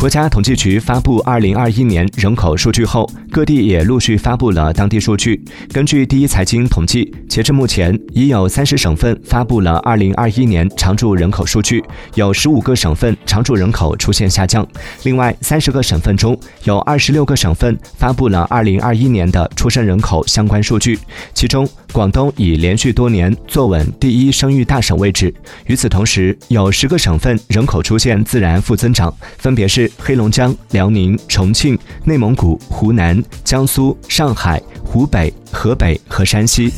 国家统计局发布二零二一年人口数据后，各地也陆续发布了当地数据。根据第一财经统计，截至目前，已有三十省份发布了二零二一年常住人口数据，有十五个省份常住人口出现下降。另外，三十个省份中有二十六个省份发布了二零二一年的出生人口相关数据，其中广东已连续多年坐稳第一生育大省位置。与此同时，有十个省份人口出现自然负增长，分别是黑龙江、辽宁、重庆、内蒙古、湖南、江苏、上海、湖北、河北和山西。